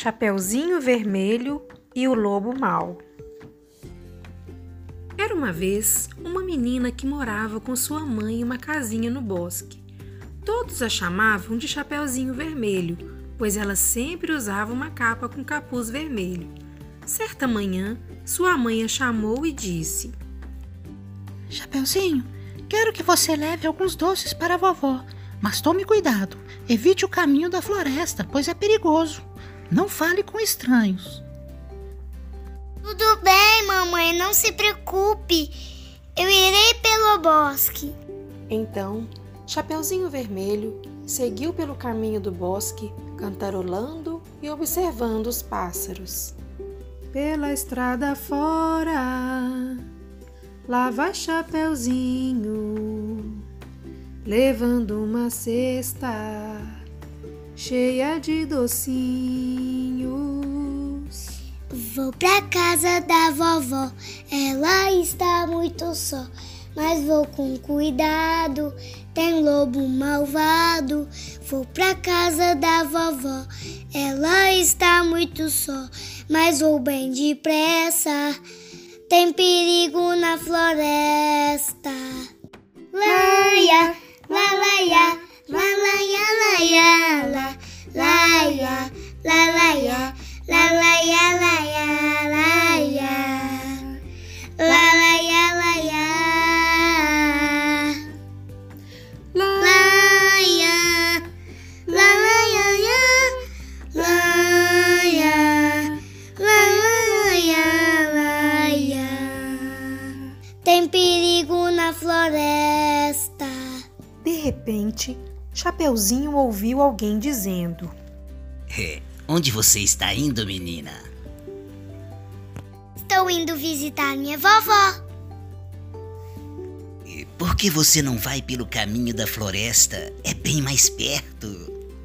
Chapeuzinho Vermelho e o Lobo Mau. Era uma vez uma menina que morava com sua mãe em uma casinha no bosque. Todos a chamavam de Chapeuzinho Vermelho, pois ela sempre usava uma capa com capuz vermelho. Certa manhã, sua mãe a chamou e disse: Chapeuzinho, quero que você leve alguns doces para a vovó, mas tome cuidado, evite o caminho da floresta, pois é perigoso. Não fale com estranhos. Tudo bem, mamãe, não se preocupe. Eu irei pelo bosque. Então, Chapeuzinho Vermelho seguiu pelo caminho do bosque, cantarolando e observando os pássaros. Pela estrada fora, lá vai Chapeuzinho, levando uma cesta cheia de docinhos. Vou pra casa da vovó, ela está muito só, mas vou com cuidado. Tem lobo malvado. Vou pra casa da vovó, ela está muito só, mas vou bem depressa. Tem perigo na floresta. Laia, la laia, la laia, laia, la laia, la laia, la laia, laia, laia, la laia, laia, laia, la laia, laia, la laia, laia. Tem perigo na floresta. De repente, Chapeuzinho ouviu alguém dizendo: É, onde você está indo, menina? Estou indo visitar minha vovó. E Por que você não vai pelo caminho da floresta? É bem mais perto.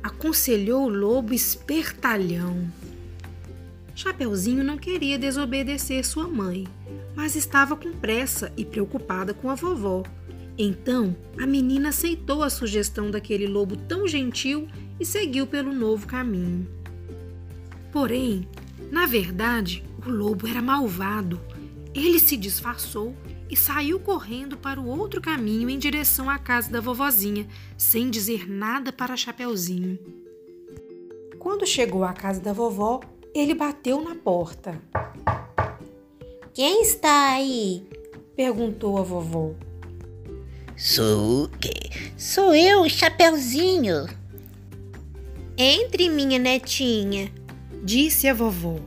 aconselhou o lobo espertalhão. Chapeuzinho não queria desobedecer sua mãe, mas estava com pressa e preocupada com a vovó. Então, a menina aceitou a sugestão daquele lobo tão gentil e seguiu pelo novo caminho. Porém, na verdade, o lobo era malvado. Ele se disfarçou e saiu correndo para o outro caminho em direção à casa da vovozinha, sem dizer nada para Chapeuzinho. Quando chegou à casa da vovó, ele bateu na porta. Quem está aí? Perguntou a vovó. Sou o quê? Sou eu, Chapeuzinho. Entre, minha netinha. Disse a vovó.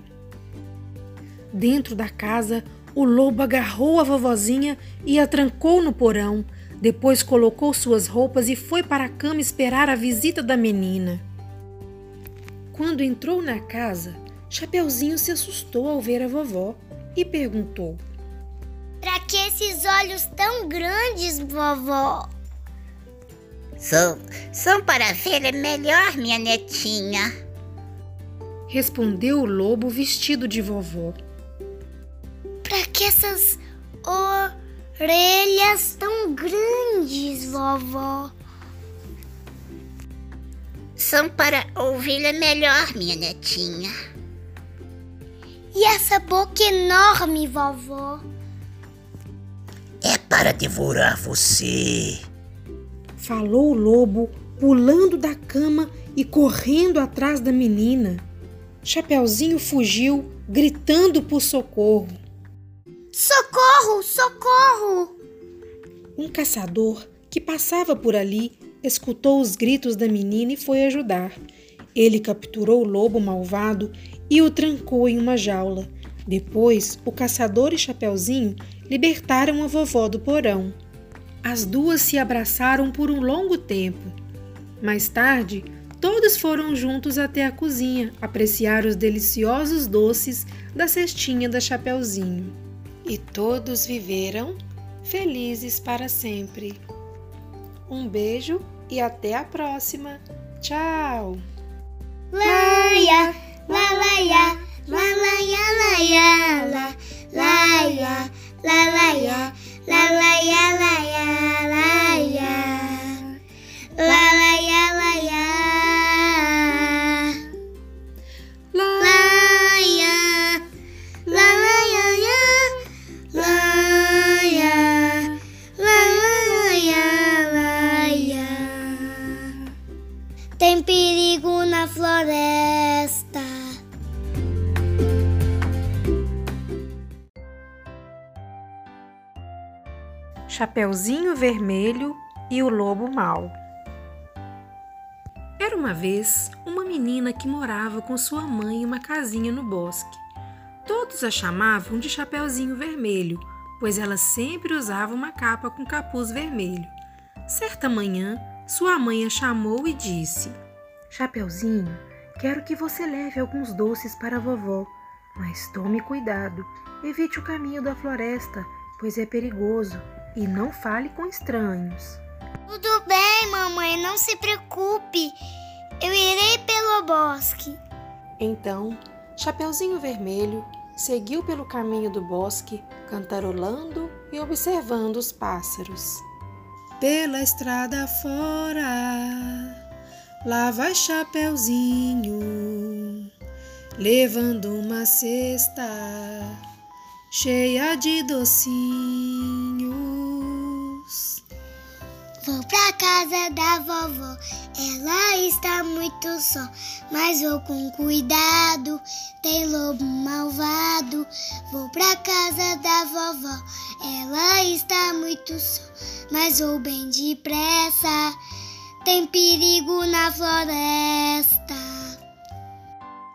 Dentro da casa, o lobo agarrou a vovozinha e a trancou no porão. Depois colocou suas roupas e foi para a cama esperar a visita da menina. Quando entrou na casa, Chapeuzinho se assustou ao ver a vovó e perguntou: que esses olhos tão grandes, vovó? São, são para ver melhor, minha netinha. Respondeu o lobo vestido de vovó. Pra que essas orelhas tão grandes, vovó? São para ouvir melhor, minha netinha. E essa boca enorme, vovó? Para devorar você. Falou o lobo, pulando da cama e correndo atrás da menina. Chapeuzinho fugiu, gritando por socorro. Socorro, socorro! Um caçador que passava por ali escutou os gritos da menina e foi ajudar. Ele capturou o lobo malvado e o trancou em uma jaula. Depois, o caçador e Chapeuzinho libertaram a vovó do porão. As duas se abraçaram por um longo tempo. Mais tarde, todos foram juntos até a cozinha apreciar os deliciosos doces da cestinha da Chapeuzinho. E todos viveram felizes para sempre. Um beijo e até a próxima. Tchau! Laia, la laia, la laia, laia, la laia, la la ya, la la ya la ya la ya, la la ya la ya. Tem perigo na floresta. Chapeuzinho Vermelho e o Lobo Mau. Era uma vez uma menina que morava com sua mãe em uma casinha no bosque. Todos a chamavam de Chapeuzinho Vermelho, pois ela sempre usava uma capa com capuz vermelho. Certa manhã, sua mãe a chamou e disse: Chapeuzinho, quero que você leve alguns doces para a vovó, mas tome cuidado, evite o caminho da floresta, pois é perigoso, e não fale com estranhos. Tudo bem, mamãe, não se preocupe. Eu irei pelo bosque. Então, Chapeuzinho Vermelho seguiu pelo caminho do bosque, cantarolando e observando os pássaros. Pela estrada fora, lá vai Chapeuzinho, levando uma cesta cheia de docinhos. Vou pra casa da vovó, ela está muito só, mas vou com cuidado, tem lobo malvado. Vou pra casa da vovó, ela está muito só, mas vou bem depressa, tem perigo na floresta.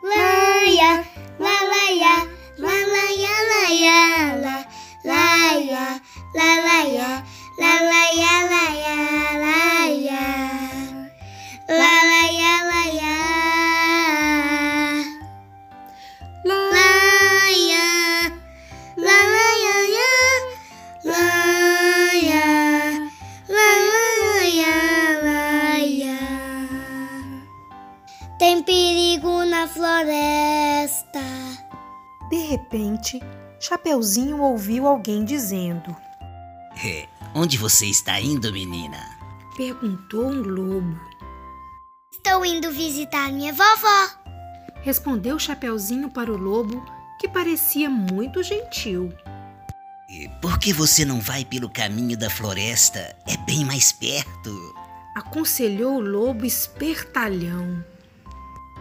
Laia, la laia, la laia, laia, la Tem perigo na floresta. De repente, Chapeuzinho ouviu alguém dizendo: É, onde você está indo, menina? Perguntou um lobo. Estou indo visitar minha vovó. Respondeu Chapeuzinho para o lobo, que parecia muito gentil. E por que você não vai pelo caminho da floresta? É bem mais perto. Aconselhou o lobo espertalhão.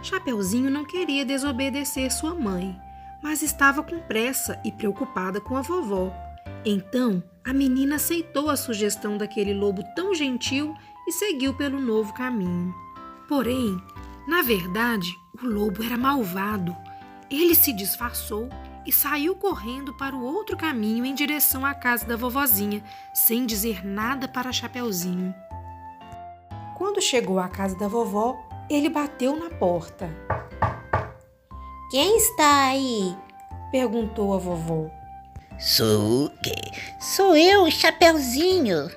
Chapeuzinho não queria desobedecer sua mãe, mas estava com pressa e preocupada com a vovó. Então, a menina aceitou a sugestão daquele lobo tão gentil e seguiu pelo novo caminho. Porém, na verdade, o lobo era malvado. Ele se disfarçou e saiu correndo para o outro caminho em direção à casa da vovozinha, sem dizer nada para Chapeuzinho. Quando chegou à casa da vovó, ele bateu na porta. Quem está aí? Perguntou a vovó. Sou? Sou eu, Chapeuzinho.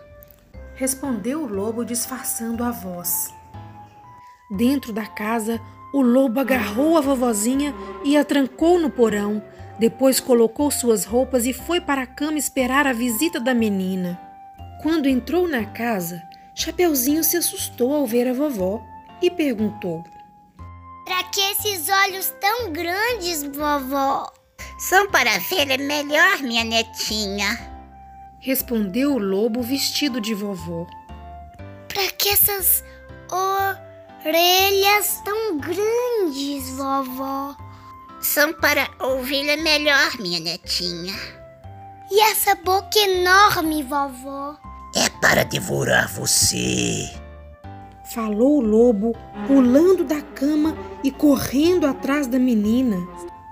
Respondeu o lobo disfarçando a voz. Dentro da casa, o lobo agarrou a vovozinha e a trancou no porão. Depois colocou suas roupas e foi para a cama esperar a visita da menina. Quando entrou na casa, Chapeuzinho se assustou ao ver a vovó e perguntou: Pra que esses olhos tão grandes, vovó? São para ver melhor, minha netinha. Respondeu o lobo vestido de vovó. Pra que essas orelhas tão grandes, vovó? São para ouvir melhor, minha netinha. E essa boca enorme, vovó? É para devorar você. Falou o lobo, pulando da cama e correndo atrás da menina.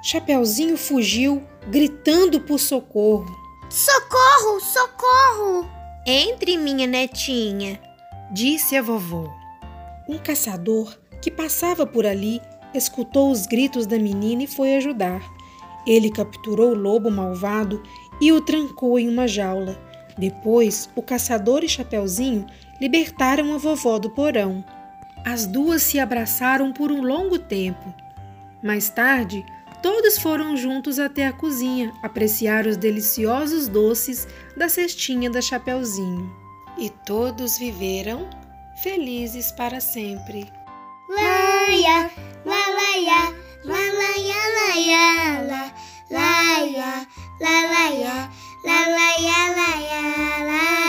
Chapeuzinho fugiu, gritando por socorro. Socorro, socorro! Entre, minha netinha. Disse a vovó. Um caçador que passava por ali escutou os gritos da menina e foi ajudar. Ele capturou o lobo malvado e o trancou em uma jaula. Depois, o caçador e Chapeuzinho libertaram a vovó do porão. As duas se abraçaram por um longo tempo. Mais tarde, todos foram juntos até a cozinha apreciar os deliciosos doces da cestinha da Chapeuzinho. E todos viveram felizes para sempre. Laia, la laia, la laia, laia, la laia, la laia, la laia.